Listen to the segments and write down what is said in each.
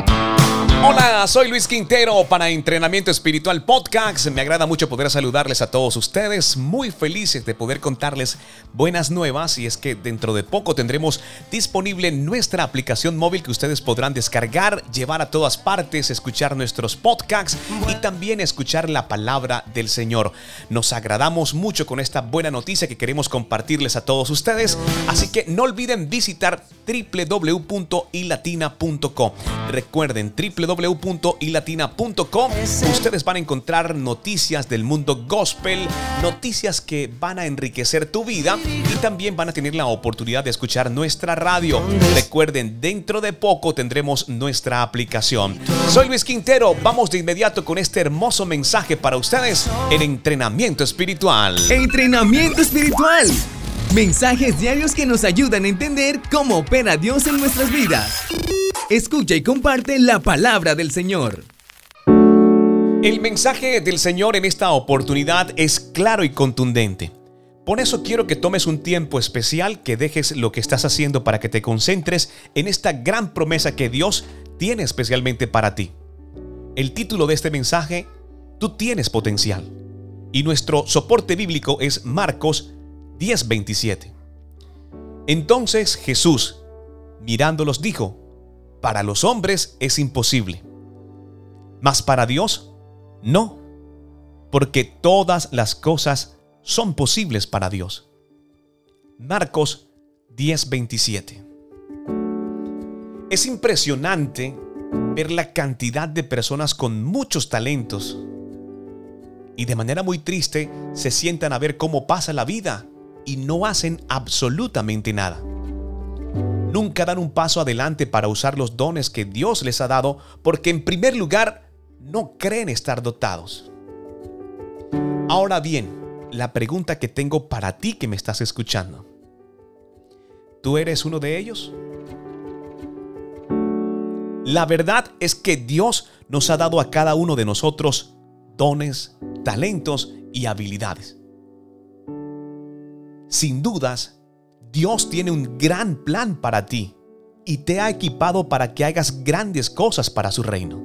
Bye. Hola, soy Luis Quintero para Entrenamiento Espiritual Podcast. Me agrada mucho poder saludarles a todos ustedes. Muy felices de poder contarles buenas nuevas y es que dentro de poco tendremos disponible nuestra aplicación móvil que ustedes podrán descargar, llevar a todas partes, escuchar nuestros podcasts y también escuchar la palabra del Señor. Nos agradamos mucho con esta buena noticia que queremos compartirles a todos ustedes, así que no olviden visitar www.ilatina.com. Recuerden www www.ilatina.com. Ustedes van a encontrar noticias del mundo gospel, noticias que van a enriquecer tu vida y también van a tener la oportunidad de escuchar nuestra radio. Recuerden, dentro de poco tendremos nuestra aplicación. Soy Luis Quintero, vamos de inmediato con este hermoso mensaje para ustedes en entrenamiento espiritual. Entrenamiento espiritual. Mensajes diarios que nos ayudan a entender cómo opera Dios en nuestras vidas. Escucha y comparte la palabra del Señor. El mensaje del Señor en esta oportunidad es claro y contundente. Por eso quiero que tomes un tiempo especial, que dejes lo que estás haciendo para que te concentres en esta gran promesa que Dios tiene especialmente para ti. El título de este mensaje, Tú tienes potencial. Y nuestro soporte bíblico es Marcos 10:27. Entonces Jesús, mirándolos, dijo, para los hombres es imposible, mas para Dios no, porque todas las cosas son posibles para Dios. Marcos 10:27. Es impresionante ver la cantidad de personas con muchos talentos y de manera muy triste se sientan a ver cómo pasa la vida y no hacen absolutamente nada nunca dan un paso adelante para usar los dones que Dios les ha dado porque en primer lugar no creen estar dotados. Ahora bien, la pregunta que tengo para ti que me estás escuchando. ¿Tú eres uno de ellos? La verdad es que Dios nos ha dado a cada uno de nosotros dones, talentos y habilidades. Sin dudas, Dios tiene un gran plan para ti y te ha equipado para que hagas grandes cosas para su reino.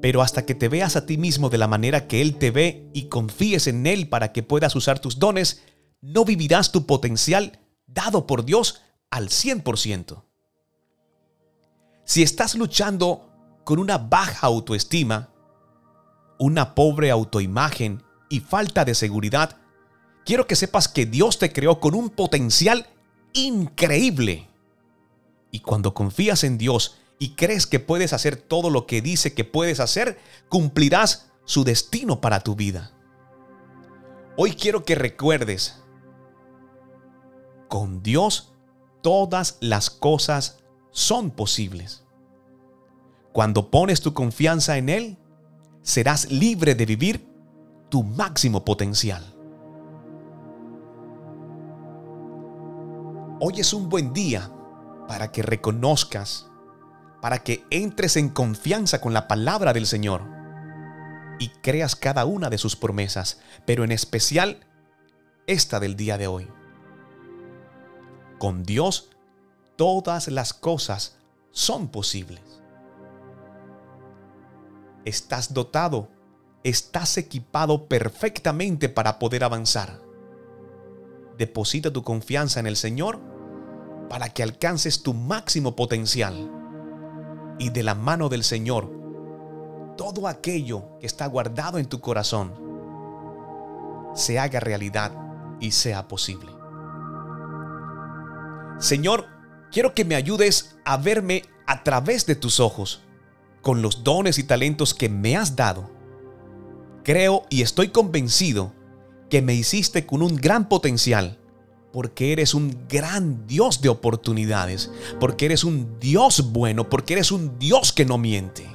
Pero hasta que te veas a ti mismo de la manera que Él te ve y confíes en Él para que puedas usar tus dones, no vivirás tu potencial dado por Dios al 100%. Si estás luchando con una baja autoestima, una pobre autoimagen y falta de seguridad, quiero que sepas que Dios te creó con un potencial increíble. Y cuando confías en Dios y crees que puedes hacer todo lo que dice que puedes hacer, cumplirás su destino para tu vida. Hoy quiero que recuerdes, con Dios todas las cosas son posibles. Cuando pones tu confianza en Él, serás libre de vivir tu máximo potencial. Hoy es un buen día para que reconozcas, para que entres en confianza con la palabra del Señor y creas cada una de sus promesas, pero en especial esta del día de hoy. Con Dios todas las cosas son posibles. Estás dotado, estás equipado perfectamente para poder avanzar. Deposita tu confianza en el Señor para que alcances tu máximo potencial. Y de la mano del Señor, todo aquello que está guardado en tu corazón se haga realidad y sea posible. Señor, quiero que me ayudes a verme a través de tus ojos, con los dones y talentos que me has dado. Creo y estoy convencido que me hiciste con un gran potencial porque eres un gran Dios de oportunidades, porque eres un Dios bueno, porque eres un Dios que no miente.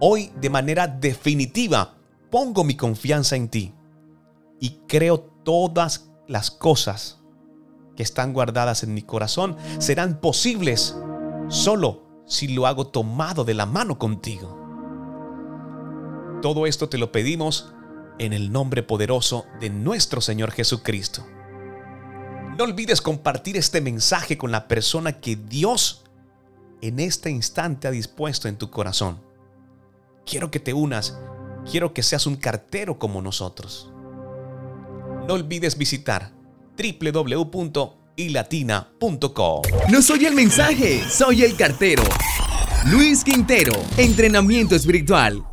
Hoy de manera definitiva pongo mi confianza en ti y creo todas las cosas que están guardadas en mi corazón serán posibles solo si lo hago tomado de la mano contigo. Todo esto te lo pedimos en el nombre poderoso de nuestro Señor Jesucristo. No olvides compartir este mensaje con la persona que Dios en este instante ha dispuesto en tu corazón. Quiero que te unas, quiero que seas un cartero como nosotros. No olvides visitar www.ilatina.com. No soy el mensaje, soy el cartero. Luis Quintero, entrenamiento espiritual.